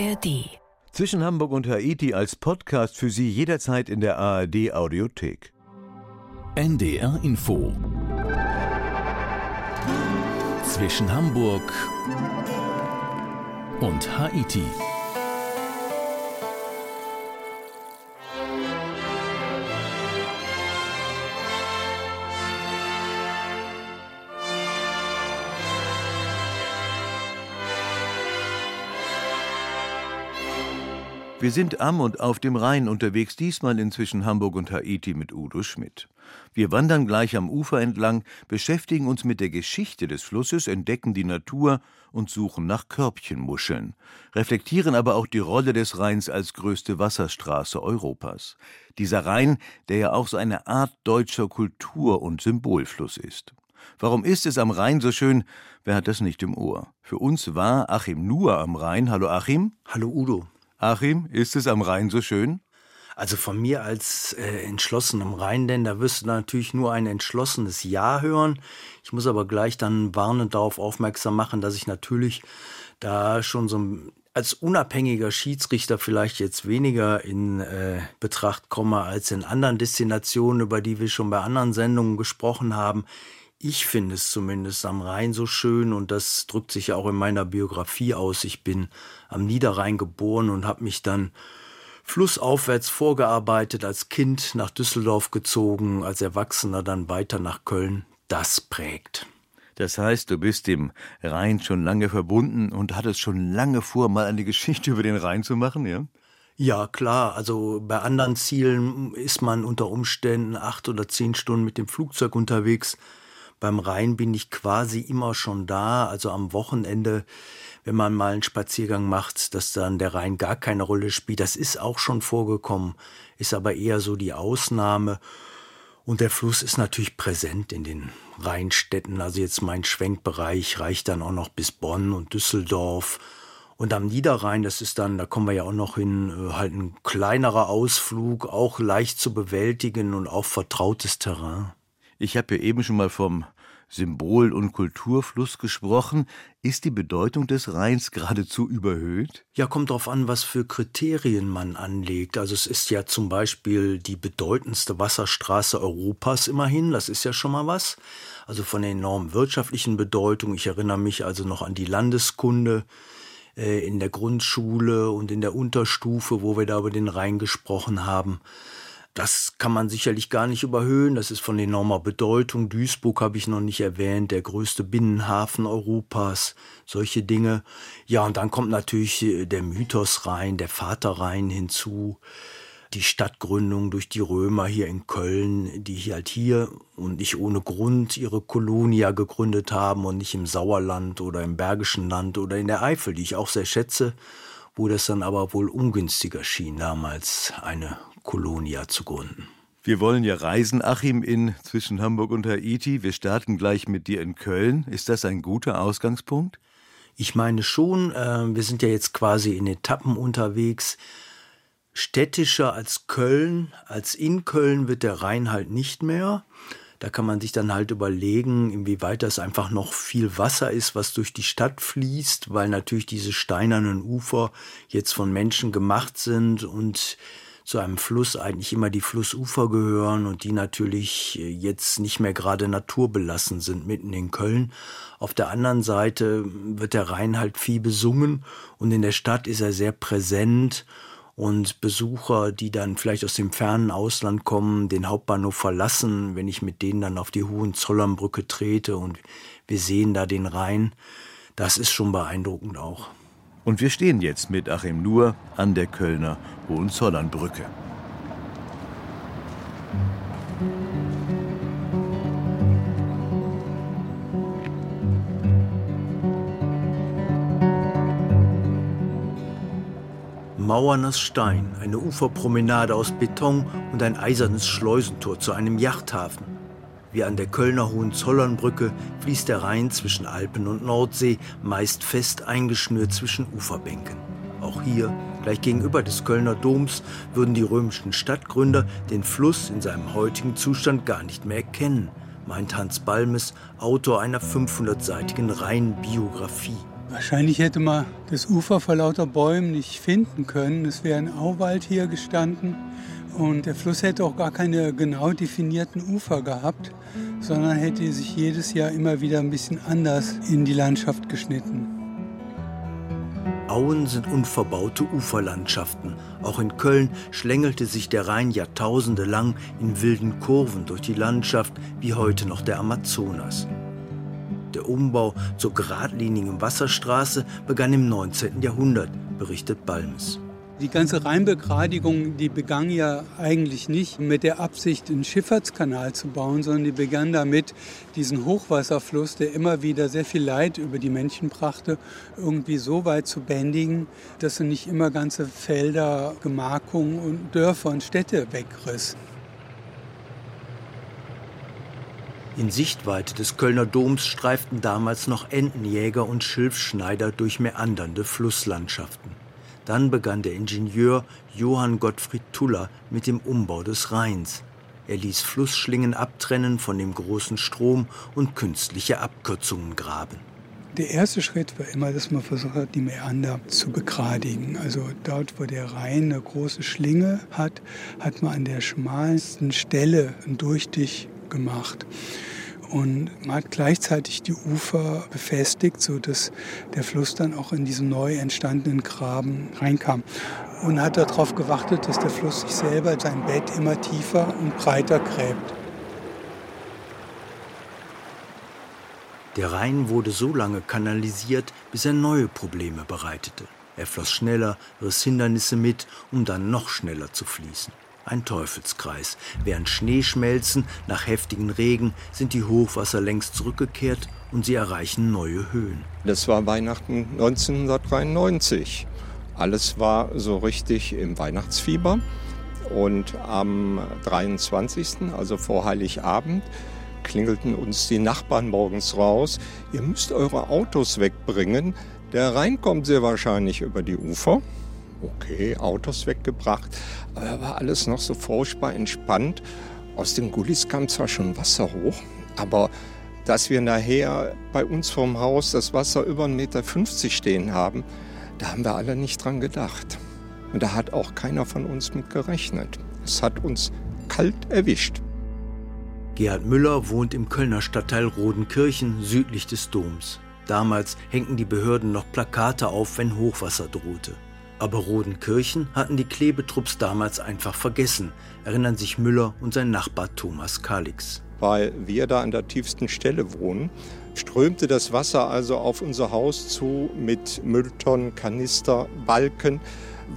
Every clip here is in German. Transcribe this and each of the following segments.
ARD. Zwischen Hamburg und Haiti als Podcast für Sie jederzeit in der ARD Audiothek. NDR Info. Zwischen Hamburg und Haiti. Wir sind am und auf dem Rhein unterwegs, diesmal inzwischen Hamburg und Haiti mit Udo Schmidt. Wir wandern gleich am Ufer entlang, beschäftigen uns mit der Geschichte des Flusses, entdecken die Natur und suchen nach Körbchenmuscheln, reflektieren aber auch die Rolle des Rheins als größte Wasserstraße Europas. Dieser Rhein, der ja auch so eine Art deutscher Kultur- und Symbolfluss ist. Warum ist es am Rhein so schön? Wer hat das nicht im Ohr? Für uns war Achim Nuhr am Rhein. Hallo Achim. Hallo Udo. Achim, ist es am Rhein so schön? Also von mir als äh, entschlossenem Rheinländer wirst du natürlich nur ein entschlossenes Ja hören. Ich muss aber gleich dann warnend darauf aufmerksam machen, dass ich natürlich da schon so als unabhängiger Schiedsrichter vielleicht jetzt weniger in äh, Betracht komme als in anderen Destinationen, über die wir schon bei anderen Sendungen gesprochen haben. Ich finde es zumindest am Rhein so schön und das drückt sich ja auch in meiner Biografie aus. Ich bin am Niederrhein geboren und habe mich dann flussaufwärts vorgearbeitet, als Kind nach Düsseldorf gezogen, als Erwachsener dann weiter nach Köln. Das prägt. Das heißt, du bist dem Rhein schon lange verbunden und hattest schon lange vor, mal eine Geschichte über den Rhein zu machen, ja? Ja, klar. Also bei anderen Zielen ist man unter Umständen acht oder zehn Stunden mit dem Flugzeug unterwegs. Beim Rhein bin ich quasi immer schon da. Also am Wochenende, wenn man mal einen Spaziergang macht, dass dann der Rhein gar keine Rolle spielt. Das ist auch schon vorgekommen, ist aber eher so die Ausnahme. Und der Fluss ist natürlich präsent in den Rheinstädten. Also jetzt mein Schwenkbereich reicht dann auch noch bis Bonn und Düsseldorf. Und am Niederrhein, das ist dann, da kommen wir ja auch noch hin, äh, halt ein kleinerer Ausflug, auch leicht zu bewältigen und auch vertrautes Terrain. Ich habe ja eben schon mal vom Symbol- und Kulturfluss gesprochen. Ist die Bedeutung des Rheins geradezu überhöht? Ja, kommt darauf an, was für Kriterien man anlegt. Also es ist ja zum Beispiel die bedeutendste Wasserstraße Europas immerhin. Das ist ja schon mal was. Also von der enormen wirtschaftlichen Bedeutung. Ich erinnere mich also noch an die Landeskunde äh, in der Grundschule und in der Unterstufe, wo wir da über den Rhein gesprochen haben. Das kann man sicherlich gar nicht überhöhen. Das ist von enormer Bedeutung. Duisburg habe ich noch nicht erwähnt, der größte Binnenhafen Europas. Solche Dinge. Ja, und dann kommt natürlich äh, der Mythos rein, der Vater rein hinzu. Die Stadtgründung durch die Römer hier in Köln, die halt hier und nicht ohne Grund ihre Kolonia gegründet haben und nicht im Sauerland oder im Bergischen Land oder in der Eifel, die ich auch sehr schätze, wo das dann aber wohl ungünstiger schien, damals eine Kolonia zu gründen. Wir wollen ja reisen, Achim, in zwischen Hamburg und Haiti. Wir starten gleich mit dir in Köln. Ist das ein guter Ausgangspunkt? Ich meine schon. Äh, wir sind ja jetzt quasi in Etappen unterwegs. Städtischer als Köln, als in Köln wird der Rhein halt nicht mehr. Da kann man sich dann halt überlegen, inwieweit das einfach noch viel Wasser ist, was durch die Stadt fließt, weil natürlich diese steinernen Ufer jetzt von Menschen gemacht sind und zu einem Fluss eigentlich immer die Flussufer gehören und die natürlich äh, jetzt nicht mehr gerade naturbelassen sind mitten in Köln. Auf der anderen Seite wird der Rhein halt viel besungen und in der Stadt ist er sehr präsent und Besucher, die dann vielleicht aus dem fernen Ausland kommen, den Hauptbahnhof verlassen, wenn ich mit denen dann auf die Hohenzollernbrücke trete und wir sehen da den Rhein, das ist schon beeindruckend auch. Und wir stehen jetzt mit Achim Nuhr an der Kölner Hohenzollernbrücke. Mauern aus Stein, eine Uferpromenade aus Beton und ein eisernes Schleusentor zu einem Yachthafen. Wie an der Kölner Hohenzollernbrücke fließt der Rhein zwischen Alpen und Nordsee, meist fest eingeschnürt zwischen Uferbänken. Auch hier, gleich gegenüber des Kölner Doms, würden die römischen Stadtgründer den Fluss in seinem heutigen Zustand gar nicht mehr erkennen, meint Hans Balmes, Autor einer 500-seitigen Rheinbiografie. Wahrscheinlich hätte man das Ufer vor lauter Bäumen nicht finden können. Es wäre ein Auwald hier gestanden und der Fluss hätte auch gar keine genau definierten Ufer gehabt, sondern hätte sich jedes Jahr immer wieder ein bisschen anders in die Landschaft geschnitten. Auen sind unverbaute Uferlandschaften. Auch in Köln schlängelte sich der Rhein Jahrtausende lang in wilden Kurven durch die Landschaft, wie heute noch der Amazonas. Der Umbau zur geradlinigen Wasserstraße begann im 19. Jahrhundert, berichtet Balmes. Die ganze Rheinbegradigung, die begann ja eigentlich nicht mit der Absicht, einen Schifffahrtskanal zu bauen, sondern die begann damit, diesen Hochwasserfluss, der immer wieder sehr viel Leid über die Menschen brachte, irgendwie so weit zu bändigen, dass er nicht immer ganze Felder, Gemarkungen und Dörfer und Städte wegriss. In Sichtweite des Kölner Doms streiften damals noch Entenjäger und Schilfschneider durch meandernde Flusslandschaften. Dann begann der Ingenieur Johann Gottfried Tuller mit dem Umbau des Rheins. Er ließ Flussschlingen abtrennen von dem großen Strom und künstliche Abkürzungen graben. Der erste Schritt war immer, dass man versucht hat, die Meander zu begradigen. Also dort, wo der Rhein eine große Schlinge hat, hat man an der schmalsten Stelle einen Durchstich gemacht. Und man hat gleichzeitig die Ufer befestigt, sodass der Fluss dann auch in diesen neu entstandenen Graben reinkam. Und hat darauf gewartet, dass der Fluss sich selber sein Bett immer tiefer und breiter gräbt. Der Rhein wurde so lange kanalisiert, bis er neue Probleme bereitete. Er floss schneller, riss Hindernisse mit, um dann noch schneller zu fließen ein Teufelskreis. Während Schneeschmelzen nach heftigen Regen sind die Hochwasser längst zurückgekehrt und sie erreichen neue Höhen. Das war Weihnachten 1993. Alles war so richtig im Weihnachtsfieber. Und am 23., also vor Heiligabend, klingelten uns die Nachbarn morgens raus. Ihr müsst eure Autos wegbringen. Der Rhein kommt sehr wahrscheinlich über die Ufer okay, Autos weggebracht, aber war alles noch so furchtbar entspannt. Aus den Gullis kam zwar schon Wasser hoch, aber dass wir nachher bei uns vorm Haus das Wasser über 1,50 Meter stehen haben, da haben wir alle nicht dran gedacht. Und da hat auch keiner von uns mit gerechnet. Es hat uns kalt erwischt. Gerhard Müller wohnt im Kölner Stadtteil Rodenkirchen südlich des Doms. Damals hängten die Behörden noch Plakate auf, wenn Hochwasser drohte. Aber Rodenkirchen hatten die Klebetrupps damals einfach vergessen, erinnern sich Müller und sein Nachbar Thomas Kalix. Weil wir da an der tiefsten Stelle wohnen, strömte das Wasser also auf unser Haus zu mit Mülltonnen, Kanister, Balken.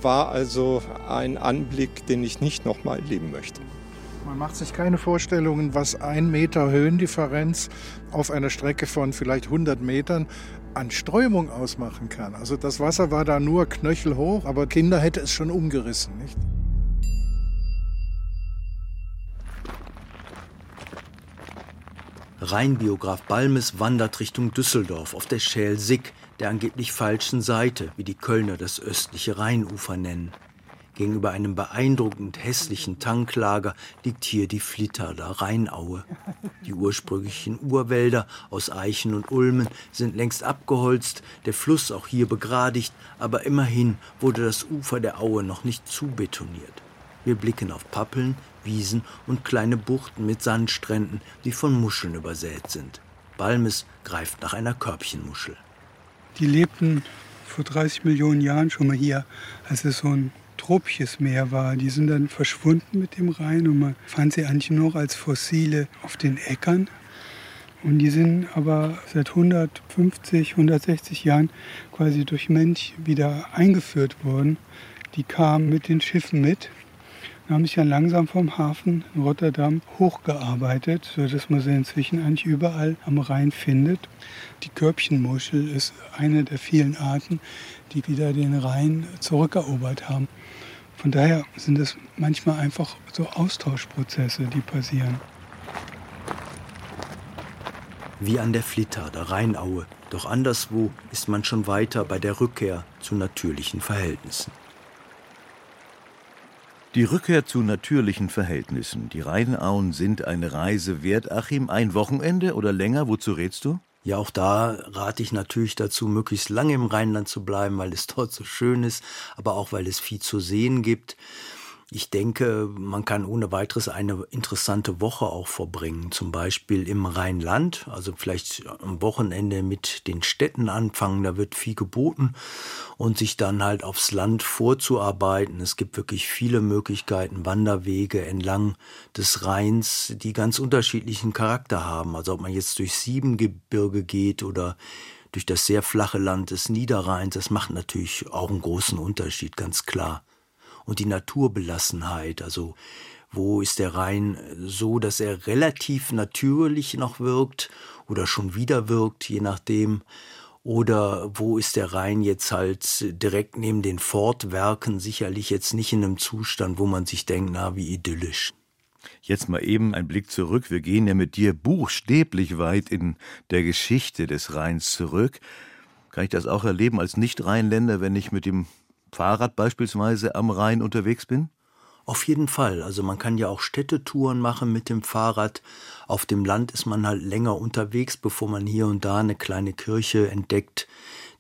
War also ein Anblick, den ich nicht nochmal erleben möchte. Man macht sich keine Vorstellungen, was ein Meter Höhendifferenz auf einer Strecke von vielleicht 100 Metern an Strömung ausmachen kann. Also das Wasser war da nur knöchelhoch, aber Kinder hätte es schon umgerissen, nicht? Rheinbiograf Balmes wandert Richtung Düsseldorf auf der Schäl Sick, der angeblich falschen Seite, wie die Kölner das östliche Rheinufer nennen. Gegenüber einem beeindruckend hässlichen Tanklager liegt hier die Flitterder Rheinaue. Die ursprünglichen Urwälder aus Eichen und Ulmen sind längst abgeholzt, der Fluss auch hier begradigt, aber immerhin wurde das Ufer der Aue noch nicht zubetoniert. Wir blicken auf Pappeln, Wiesen und kleine Buchten mit Sandstränden, die von Muscheln übersät sind. Balmes greift nach einer Körbchenmuschel. Die lebten vor 30 Millionen Jahren schon mal hier, als es so ein tropisches Meer war. Die sind dann verschwunden mit dem Rhein und man fand sie eigentlich noch als Fossile auf den Äckern. Und die sind aber seit 150, 160 Jahren quasi durch Mensch wieder eingeführt worden. Die kamen mit den Schiffen mit und haben sich dann langsam vom Hafen in Rotterdam hochgearbeitet, sodass man sie inzwischen eigentlich überall am Rhein findet. Die Körbchenmuschel ist eine der vielen Arten, die wieder den Rhein zurückerobert haben. Von daher sind es manchmal einfach so Austauschprozesse, die passieren. Wie an der Flitter, der Rheinaue. Doch anderswo ist man schon weiter bei der Rückkehr zu natürlichen Verhältnissen. Die Rückkehr zu natürlichen Verhältnissen. Die Rheinauen sind eine Reise wert. Achim, ein Wochenende oder länger? Wozu rätst du? Ja, auch da rate ich natürlich dazu, möglichst lange im Rheinland zu bleiben, weil es dort so schön ist, aber auch weil es viel zu sehen gibt. Ich denke, man kann ohne weiteres eine interessante Woche auch verbringen, zum Beispiel im Rheinland, also vielleicht am Wochenende mit den Städten anfangen, da wird viel geboten und sich dann halt aufs Land vorzuarbeiten. Es gibt wirklich viele Möglichkeiten, Wanderwege entlang des Rheins, die ganz unterschiedlichen Charakter haben. Also ob man jetzt durch Siebengebirge geht oder durch das sehr flache Land des Niederrheins, das macht natürlich auch einen großen Unterschied, ganz klar und die Naturbelassenheit. Also wo ist der Rhein so, dass er relativ natürlich noch wirkt oder schon wieder wirkt, je nachdem. Oder wo ist der Rhein jetzt halt direkt neben den Fortwerken sicherlich jetzt nicht in einem Zustand, wo man sich denkt, na, wie idyllisch. Jetzt mal eben ein Blick zurück. Wir gehen ja mit dir buchstäblich weit in der Geschichte des Rheins zurück. Kann ich das auch erleben als Nicht-Rheinländer, wenn ich mit dem Fahrrad beispielsweise am Rhein unterwegs bin? Auf jeden Fall. Also man kann ja auch Städtetouren machen mit dem Fahrrad. Auf dem Land ist man halt länger unterwegs, bevor man hier und da eine kleine Kirche entdeckt,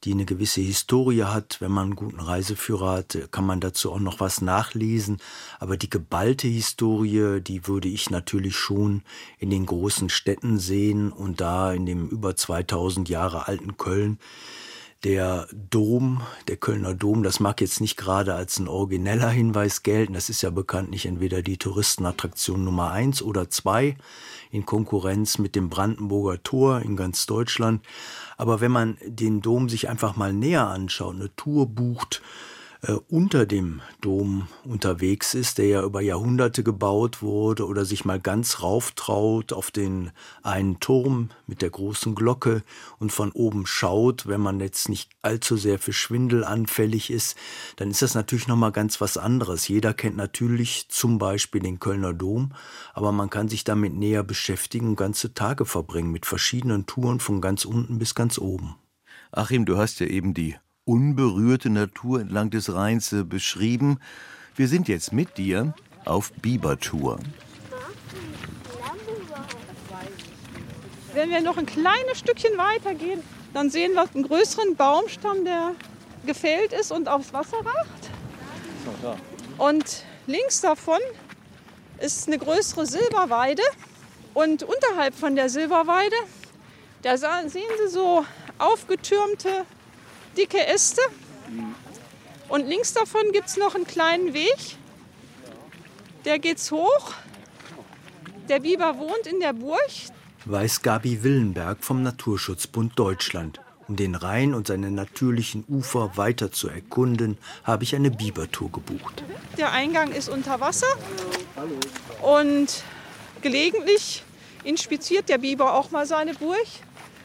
die eine gewisse Historie hat. Wenn man einen guten Reiseführer hat, kann man dazu auch noch was nachlesen. Aber die geballte Historie, die würde ich natürlich schon in den großen Städten sehen und da in dem über 2000 Jahre alten Köln der Dom, der Kölner Dom, das mag jetzt nicht gerade als ein origineller Hinweis gelten. Das ist ja bekanntlich entweder die Touristenattraktion Nummer eins oder zwei in Konkurrenz mit dem Brandenburger Tor in ganz Deutschland. Aber wenn man den Dom sich einfach mal näher anschaut, eine Tour bucht, äh, unter dem Dom unterwegs ist, der ja über Jahrhunderte gebaut wurde, oder sich mal ganz rauftraut auf den einen Turm mit der großen Glocke und von oben schaut, wenn man jetzt nicht allzu sehr für Schwindel anfällig ist, dann ist das natürlich nochmal ganz was anderes. Jeder kennt natürlich zum Beispiel den Kölner Dom, aber man kann sich damit näher beschäftigen und ganze Tage verbringen mit verschiedenen Touren von ganz unten bis ganz oben. Achim, du hast ja eben die unberührte Natur entlang des Rheins äh, beschrieben. Wir sind jetzt mit dir auf Bibertour. Wenn wir noch ein kleines Stückchen weiter gehen, dann sehen wir einen größeren Baumstamm, der gefällt ist und aufs Wasser wacht. Und links davon ist eine größere Silberweide. Und unterhalb von der Silberweide, da sehen Sie so aufgetürmte dicke Äste. Und links davon gibt es noch einen kleinen Weg. Der geht's hoch. Der Biber wohnt in der Burg. Weiß Gabi Willenberg vom Naturschutzbund Deutschland. Um den Rhein und seine natürlichen Ufer weiter zu erkunden, habe ich eine Bibertour gebucht. Der Eingang ist unter Wasser und gelegentlich inspiziert der Biber auch mal seine Burg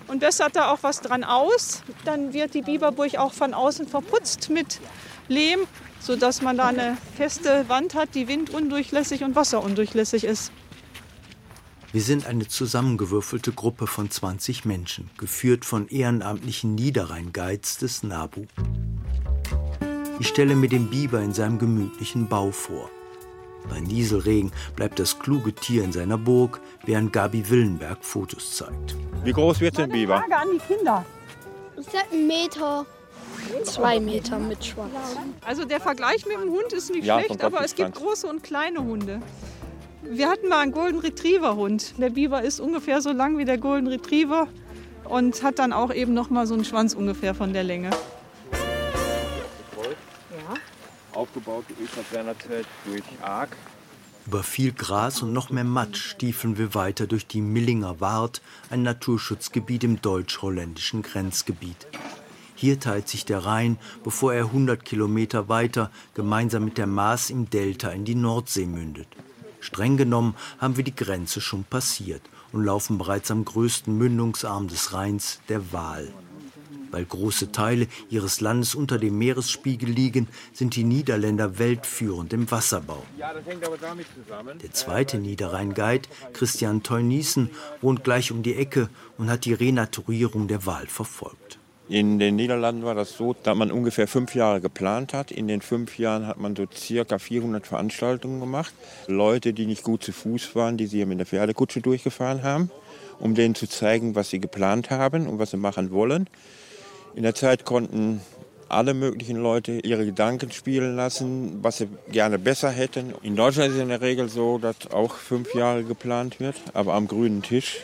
und bessert da auch was dran aus. Dann wird die Biberburg auch von außen verputzt mit Lehm, sodass man da eine feste Wand hat, die windundurchlässig und wasserundurchlässig ist. Wir sind eine zusammengewürfelte Gruppe von 20 Menschen, geführt von ehrenamtlichen Niederrhein-Guides des NABU. Ich stelle mir den Biber in seinem gemütlichen Bau vor. Bei Nieselregen bleibt das kluge Tier in seiner Burg, während Gabi Willenberg Fotos zeigt. Wie groß wird denn Biber? Frage an die Kinder. Ich sag einen Meter. Zwei Meter mit Schwanz. Also der Vergleich mit dem Hund ist nicht Ja, schlecht, aber es gibt große und kleine Hunde. Wir hatten mal einen Golden Retriever Hund. Der Biber ist ungefähr so lang wie der Golden Retriever und hat dann auch eben noch mal so einen Schwanz ungefähr von der Länge. Aufgebaut ist das seinerzeit durch Arg. Über viel Gras und noch mehr Matsch stiefeln wir weiter durch die Millinger Wart, ein Naturschutzgebiet im deutsch-holländischen Grenzgebiet. Hier teilt sich der Rhein, bevor er 100 Kilometer weiter gemeinsam mit der Maas im Delta in die Nordsee mündet. Streng genommen haben wir die Grenze schon passiert und laufen bereits am größten Mündungsarm des Rheins, der Waal. Weil große Teile ihres Landes unter dem Meeresspiegel liegen, sind die Niederländer weltführend im Wasserbau. Ja, das hängt aber damit zusammen. Der zweite Niederrhein-Guide, Christian Teunissen, wohnt gleich um die Ecke und hat die Renaturierung der Waal verfolgt. In den Niederlanden war das so, dass man ungefähr fünf Jahre geplant hat. In den fünf Jahren hat man so circa 400 Veranstaltungen gemacht. Leute, die nicht gut zu Fuß waren, die sie mit der Pferdekutsche durchgefahren haben. um denen zu zeigen, was sie geplant haben und was sie machen wollen. In der Zeit konnten alle möglichen Leute ihre Gedanken spielen lassen, was sie gerne besser hätten. In Deutschland ist es in der Regel so, dass auch fünf Jahre geplant wird, aber am grünen Tisch.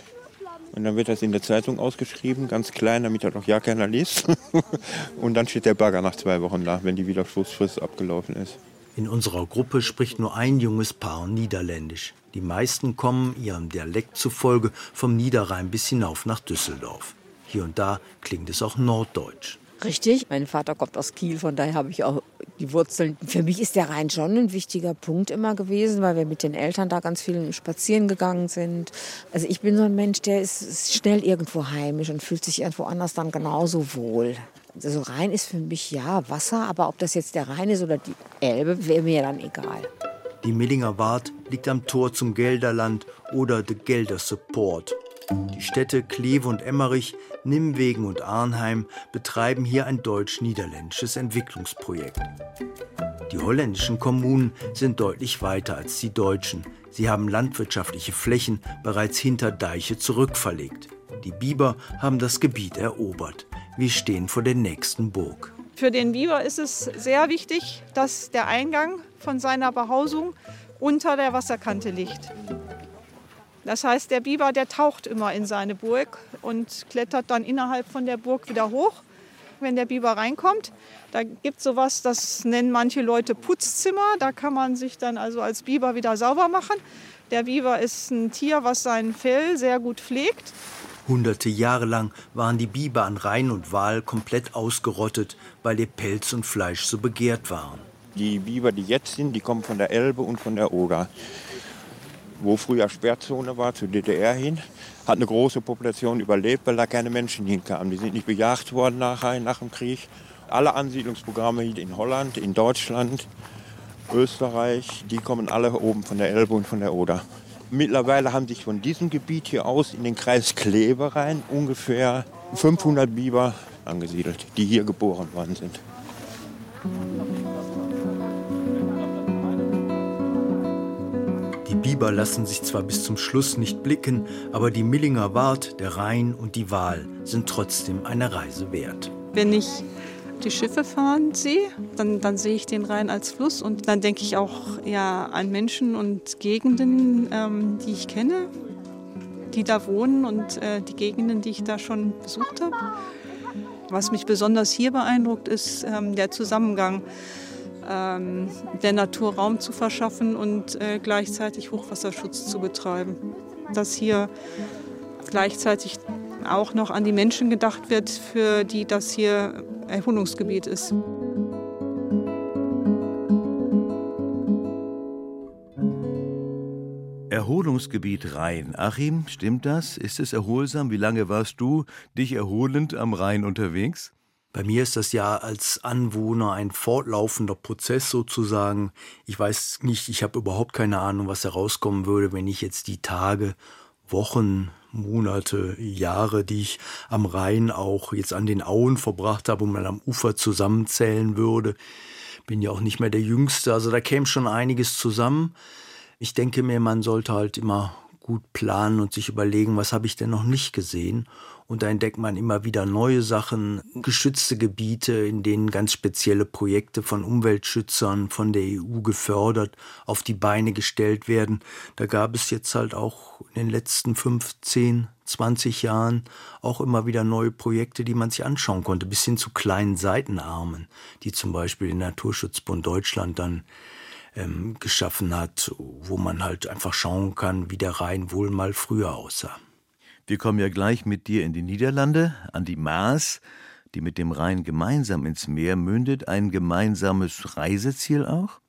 Und dann wird das in der Zeitung ausgeschrieben, ganz klein, damit das auch ja keiner liest. Und dann steht der Bagger nach zwei Wochen da, wenn die Widerspruchsfrist abgelaufen ist. In unserer Gruppe spricht nur ein junges Paar Niederländisch. Die meisten kommen ihrem Dialekt zufolge vom Niederrhein bis hinauf nach Düsseldorf. Hier und da klingt es auch norddeutsch. Richtig. Mein Vater kommt aus Kiel, von daher habe ich auch die Wurzeln. Für mich ist der Rhein schon ein wichtiger Punkt immer gewesen, weil wir mit den Eltern da ganz viel spazieren gegangen sind. Also ich bin so ein Mensch, der ist schnell irgendwo heimisch und fühlt sich irgendwo anders dann genauso wohl. Also Rhein ist für mich ja Wasser, aber ob das jetzt der Rhein ist oder die Elbe, wäre mir dann egal. Die Millinger Wart liegt am Tor zum Gelderland oder de Gelder Support. Die Städte Kleve und Emmerich, Nimwegen und Arnheim betreiben hier ein deutsch-niederländisches Entwicklungsprojekt. Die holländischen Kommunen sind deutlich weiter als die deutschen. Sie haben landwirtschaftliche Flächen bereits hinter Deiche zurückverlegt. Die Biber haben das Gebiet erobert. Wir stehen vor der nächsten Burg. Für den Biber ist es sehr wichtig, dass der Eingang von seiner Behausung unter der Wasserkante liegt. Das heißt, der Biber, der taucht immer in seine Burg und klettert dann innerhalb von der Burg wieder hoch. Wenn der Biber reinkommt, da gibt es sowas, das nennen manche Leute Putzzimmer. Da kann man sich dann also als Biber wieder sauber machen. Der Biber ist ein Tier, was sein Fell sehr gut pflegt. Hunderte Jahre lang waren die Biber an Rhein und Waal komplett ausgerottet, weil ihr Pelz und Fleisch so begehrt waren. Die Biber, die jetzt sind, die kommen von der Elbe und von der Oder wo früher Sperrzone war, zur DDR hin, hat eine große Population überlebt, weil da keine Menschen hinkamen. Die sind nicht bejagt worden nachher, nach dem Krieg. Alle Ansiedlungsprogramme in Holland, in Deutschland, Österreich, die kommen alle oben von der Elbe und von der Oder. Mittlerweile haben sich von diesem Gebiet hier aus in den Kreis Kleve rein ungefähr 500 Biber angesiedelt, die hier geboren worden sind. Biber lassen sich zwar bis zum Schluss nicht blicken, aber die Millinger Wart, der Rhein und die Waal sind trotzdem eine Reise wert. Wenn ich die Schiffe fahren sehe, dann, dann sehe ich den Rhein als Fluss und dann denke ich auch ja, an Menschen und Gegenden, ähm, die ich kenne, die da wohnen und äh, die Gegenden, die ich da schon besucht habe. Was mich besonders hier beeindruckt, ist ähm, der Zusammengang ähm, der Natur Raum zu verschaffen und äh, gleichzeitig Hochwasserschutz zu betreiben. Dass hier gleichzeitig auch noch an die Menschen gedacht wird, für die das hier Erholungsgebiet ist. Erholungsgebiet Rhein. Achim, stimmt das? Ist es erholsam? Wie lange warst du dich erholend am Rhein unterwegs? Bei mir ist das ja als Anwohner ein fortlaufender Prozess sozusagen. Ich weiß nicht, ich habe überhaupt keine Ahnung, was herauskommen würde, wenn ich jetzt die Tage, Wochen, Monate, Jahre, die ich am Rhein auch jetzt an den Auen verbracht habe und mal am Ufer zusammenzählen würde. Bin ja auch nicht mehr der Jüngste, also da käme schon einiges zusammen. Ich denke mir, man sollte halt immer gut planen und sich überlegen, was habe ich denn noch nicht gesehen und da entdeckt man immer wieder neue Sachen, geschützte Gebiete, in denen ganz spezielle Projekte von Umweltschützern, von der EU gefördert, auf die Beine gestellt werden. Da gab es jetzt halt auch in den letzten 15, 20 Jahren auch immer wieder neue Projekte, die man sich anschauen konnte, bis hin zu kleinen Seitenarmen, die zum Beispiel der Naturschutzbund Deutschland dann ähm, geschaffen hat, wo man halt einfach schauen kann, wie der Rhein wohl mal früher aussah. Wir kommen ja gleich mit dir in die Niederlande, an die Maas, die mit dem Rhein gemeinsam ins Meer mündet. Ein gemeinsames Reiseziel auch?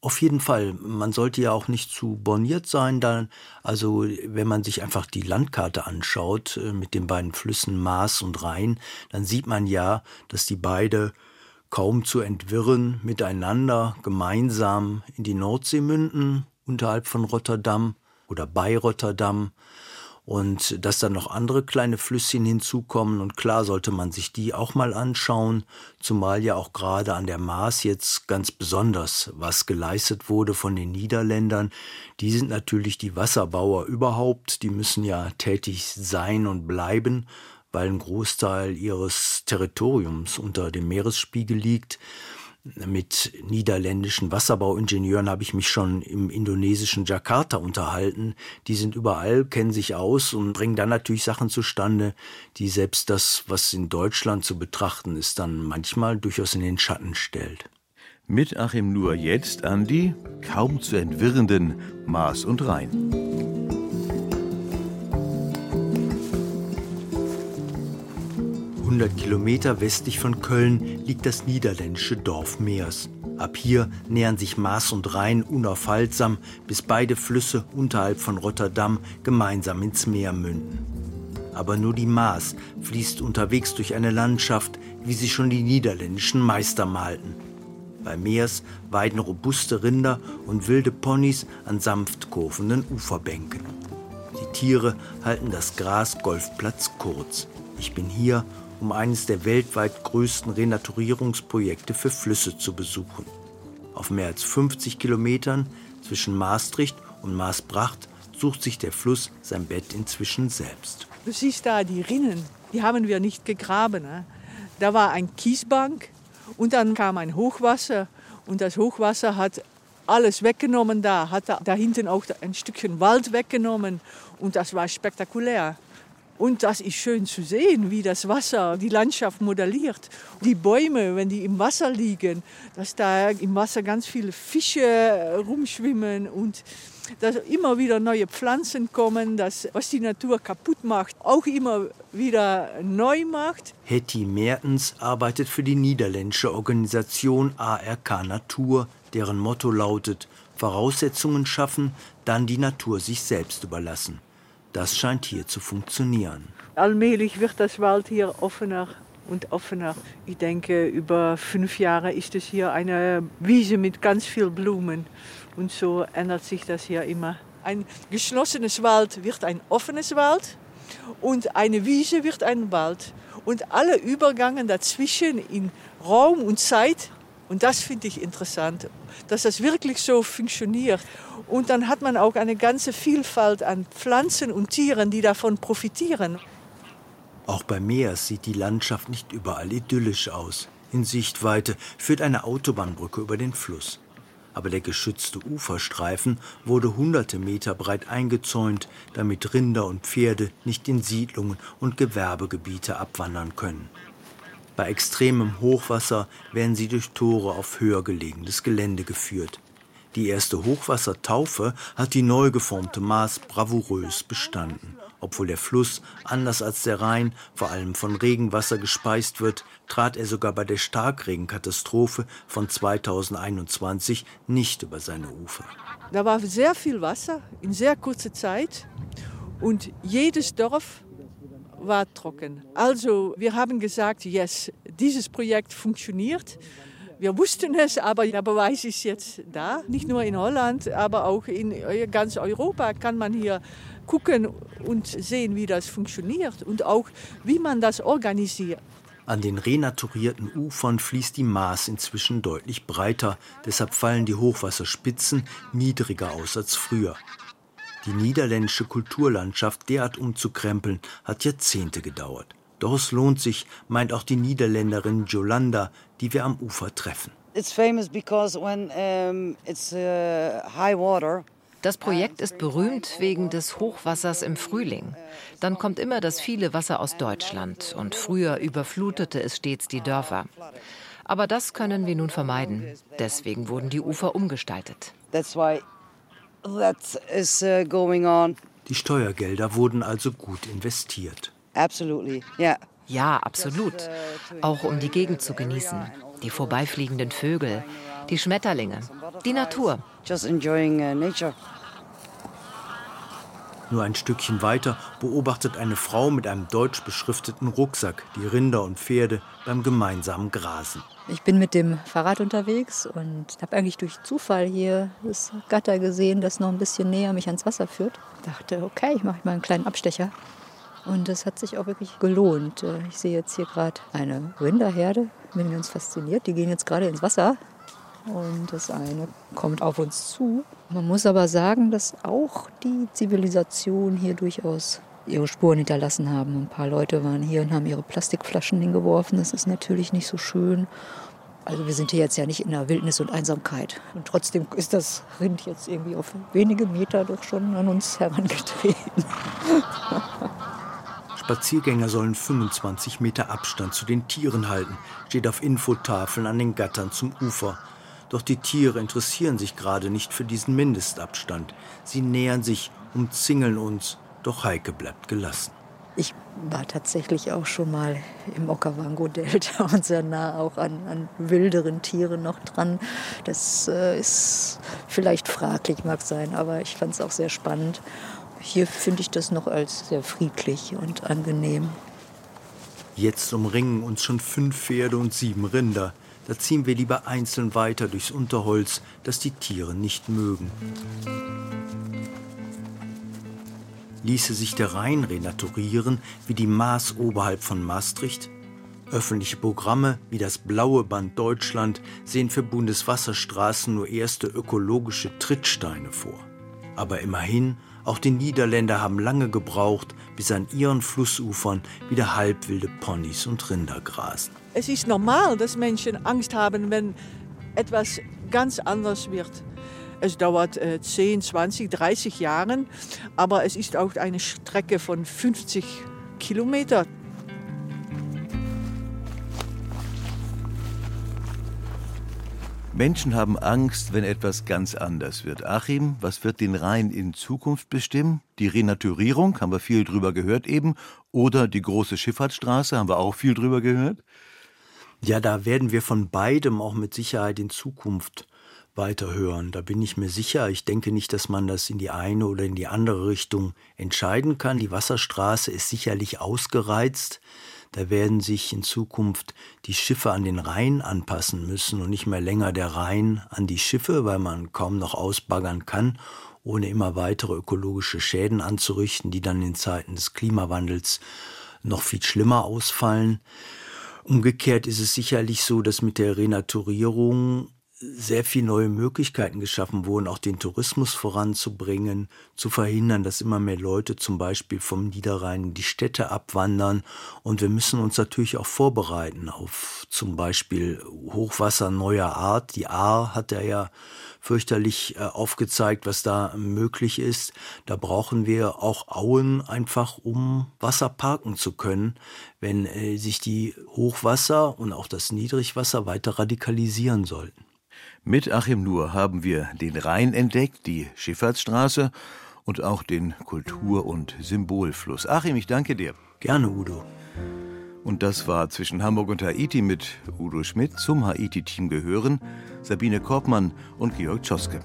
Auf jeden Fall. Man sollte ja auch nicht zu borniert sein. Dann, also wenn man sich einfach die Landkarte anschaut äh, mit den beiden Flüssen Maas und Rhein, dann sieht man ja, dass die beide kaum zu entwirren miteinander gemeinsam in die Nordsee münden, unterhalb von Rotterdam oder bei Rotterdam und dass dann noch andere kleine Flüsschen hinzukommen und klar sollte man sich die auch mal anschauen, zumal ja auch gerade an der Maas jetzt ganz besonders was geleistet wurde von den Niederländern. Die sind natürlich die Wasserbauer überhaupt, die müssen ja tätig sein und bleiben, weil ein Großteil ihres Territoriums unter dem Meeresspiegel liegt. Mit niederländischen Wasserbauingenieuren habe ich mich schon im indonesischen Jakarta unterhalten. Die sind überall, kennen sich aus und bringen dann natürlich Sachen zustande, die selbst das, was in Deutschland zu betrachten ist, dann manchmal durchaus in den Schatten stellt. Mit Achim Nur jetzt an die kaum zu entwirrenden Maß und Rhein. 100 Kilometer westlich von Köln liegt das niederländische Dorf Meers. Ab hier nähern sich Maas und Rhein unaufhaltsam, bis beide Flüsse unterhalb von Rotterdam gemeinsam ins Meer münden. Aber nur die Maas fließt unterwegs durch eine Landschaft, wie sie schon die niederländischen Meister malten. Bei Meers weiden robuste Rinder und wilde Ponys an sanft kurvenden Uferbänken. Die Tiere halten das Gras Golfplatz kurz. Ich bin hier, um eines der weltweit größten Renaturierungsprojekte für Flüsse zu besuchen. Auf mehr als 50 Kilometern zwischen Maastricht und Maasbracht sucht sich der Fluss sein Bett inzwischen selbst. Du siehst da die Rinnen, die haben wir nicht gegraben. Ne? Da war ein Kiesbank und dann kam ein Hochwasser und das Hochwasser hat alles weggenommen da, hat da hinten auch ein Stückchen Wald weggenommen und das war spektakulär. Und das ist schön zu sehen, wie das Wasser die Landschaft modelliert. Die Bäume, wenn die im Wasser liegen, dass da im Wasser ganz viele Fische rumschwimmen und dass immer wieder neue Pflanzen kommen, das, was die Natur kaputt macht, auch immer wieder neu macht. Hetty Mertens arbeitet für die niederländische Organisation ARK Natur, deren Motto lautet Voraussetzungen schaffen, dann die Natur sich selbst überlassen. Das scheint hier zu funktionieren. Allmählich wird das Wald hier offener und offener. Ich denke, über fünf Jahre ist es hier eine Wiese mit ganz viel Blumen. Und so ändert sich das hier immer. Ein geschlossenes Wald wird ein offenes Wald und eine Wiese wird ein Wald. Und alle Übergänge dazwischen in Raum und Zeit, und das finde ich interessant, dass das wirklich so funktioniert. Und dann hat man auch eine ganze Vielfalt an Pflanzen und Tieren, die davon profitieren. Auch bei Meer sieht die Landschaft nicht überall idyllisch aus. In Sichtweite führt eine Autobahnbrücke über den Fluss. Aber der geschützte Uferstreifen wurde hunderte Meter breit eingezäunt, damit Rinder und Pferde nicht in Siedlungen und Gewerbegebiete abwandern können. Bei extremem Hochwasser werden sie durch Tore auf höher gelegenes Gelände geführt. Die erste Hochwassertaufe hat die neu geformte Maas bravourös bestanden. Obwohl der Fluss, anders als der Rhein, vor allem von Regenwasser gespeist wird, trat er sogar bei der Starkregenkatastrophe von 2021 nicht über seine Ufer. Da war sehr viel Wasser in sehr kurzer Zeit und jedes Dorf war trocken. Also wir haben gesagt, yes, dieses Projekt funktioniert. Wir wussten es, aber der Beweis ist jetzt da. Nicht nur in Holland, aber auch in ganz Europa kann man hier gucken und sehen, wie das funktioniert und auch, wie man das organisiert. An den renaturierten Ufern fließt die Maas inzwischen deutlich breiter, deshalb fallen die Hochwasserspitzen niedriger aus als früher. Die niederländische Kulturlandschaft derart umzukrempeln, hat Jahrzehnte gedauert. Doch es lohnt sich, meint auch die Niederländerin Jolanda, die wir am Ufer treffen. Das Projekt ist berühmt wegen des Hochwassers im Frühling. Dann kommt immer das viele Wasser aus Deutschland und früher überflutete es stets die Dörfer. Aber das können wir nun vermeiden. Deswegen wurden die Ufer umgestaltet. Uh, die Steuergelder wurden also gut investiert. Ja, absolut. Auch um die Gegend zu genießen. Die vorbeifliegenden Vögel, die Schmetterlinge, die Natur. Nur ein Stückchen weiter beobachtet eine Frau mit einem deutsch beschrifteten Rucksack die Rinder und Pferde beim gemeinsamen Grasen. Ich bin mit dem Fahrrad unterwegs und habe eigentlich durch Zufall hier das Gatter gesehen, das noch ein bisschen näher mich ans Wasser führt. Dachte, okay, ich mache mal einen kleinen Abstecher. Und das hat sich auch wirklich gelohnt. Ich sehe jetzt hier gerade eine Rinderherde, bin ganz fasziniert. Die gehen jetzt gerade ins Wasser und das eine kommt auf uns zu. Man muss aber sagen, dass auch die Zivilisation hier durchaus ihre Spuren hinterlassen haben. Ein paar Leute waren hier und haben ihre Plastikflaschen hingeworfen. Das ist natürlich nicht so schön. Also wir sind hier jetzt ja nicht in der Wildnis und Einsamkeit. Und trotzdem ist das Rind jetzt irgendwie auf wenige Meter doch schon an uns herangetreten. Spaziergänger sollen 25 Meter Abstand zu den Tieren halten, steht auf Infotafeln an den Gattern zum Ufer. Doch die Tiere interessieren sich gerade nicht für diesen Mindestabstand. Sie nähern sich, umzingeln uns, doch Heike bleibt gelassen. Ich war tatsächlich auch schon mal im Okavango-Delta und sehr nah auch an, an, wilderen Tieren noch dran. Das äh, ist vielleicht fraglich, mag sein, aber ich fand es auch sehr spannend. Hier finde ich das noch als sehr friedlich und angenehm. Jetzt umringen uns schon fünf Pferde und sieben Rinder. Da ziehen wir lieber einzeln weiter durchs Unterholz, das die Tiere nicht mögen. Ließe sich der Rhein renaturieren wie die Maas oberhalb von Maastricht? Öffentliche Programme wie das Blaue Band Deutschland sehen für Bundeswasserstraßen nur erste ökologische Trittsteine vor. Aber immerhin, auch die Niederländer haben lange gebraucht, bis an ihren Flussufern wieder halbwilde Ponys und Rinder grasen. Es ist normal, dass Menschen Angst haben, wenn etwas ganz anders wird. Es dauert äh, 10, 20, 30 Jahre, aber es ist auch eine Strecke von 50 Kilometern. Menschen haben Angst, wenn etwas ganz anders wird. Achim, was wird den Rhein in Zukunft bestimmen? Die Renaturierung, haben wir viel drüber gehört eben, oder die große Schifffahrtsstraße, haben wir auch viel drüber gehört? Ja, da werden wir von beidem auch mit Sicherheit in Zukunft weiterhören. Da bin ich mir sicher. Ich denke nicht, dass man das in die eine oder in die andere Richtung entscheiden kann. Die Wasserstraße ist sicherlich ausgereizt. Da werden sich in Zukunft die Schiffe an den Rhein anpassen müssen und nicht mehr länger der Rhein an die Schiffe, weil man kaum noch ausbaggern kann, ohne immer weitere ökologische Schäden anzurichten, die dann in Zeiten des Klimawandels noch viel schlimmer ausfallen. Umgekehrt ist es sicherlich so, dass mit der Renaturierung sehr viele neue Möglichkeiten geschaffen wurden, auch den Tourismus voranzubringen, zu verhindern, dass immer mehr Leute zum Beispiel vom Niederrhein in die Städte abwandern. Und wir müssen uns natürlich auch vorbereiten auf zum Beispiel Hochwasser neuer Art. Die Ahr hat er ja fürchterlich äh, aufgezeigt, was da möglich ist. Da brauchen wir auch Auen einfach, um Wasser parken zu können, wenn äh, sich die Hochwasser und auch das Niedrigwasser weiter radikalisieren sollten. Mit Achim Nuhr haben wir den Rhein entdeckt, die Schifffahrtsstraße und auch den Kultur- und Symbolfluss. Achim, ich danke dir. Gerne, Udo. Und das war zwischen Hamburg und Haiti mit Udo Schmidt. Zum Haiti-Team gehören Sabine Korbmann und Georg Tschoske.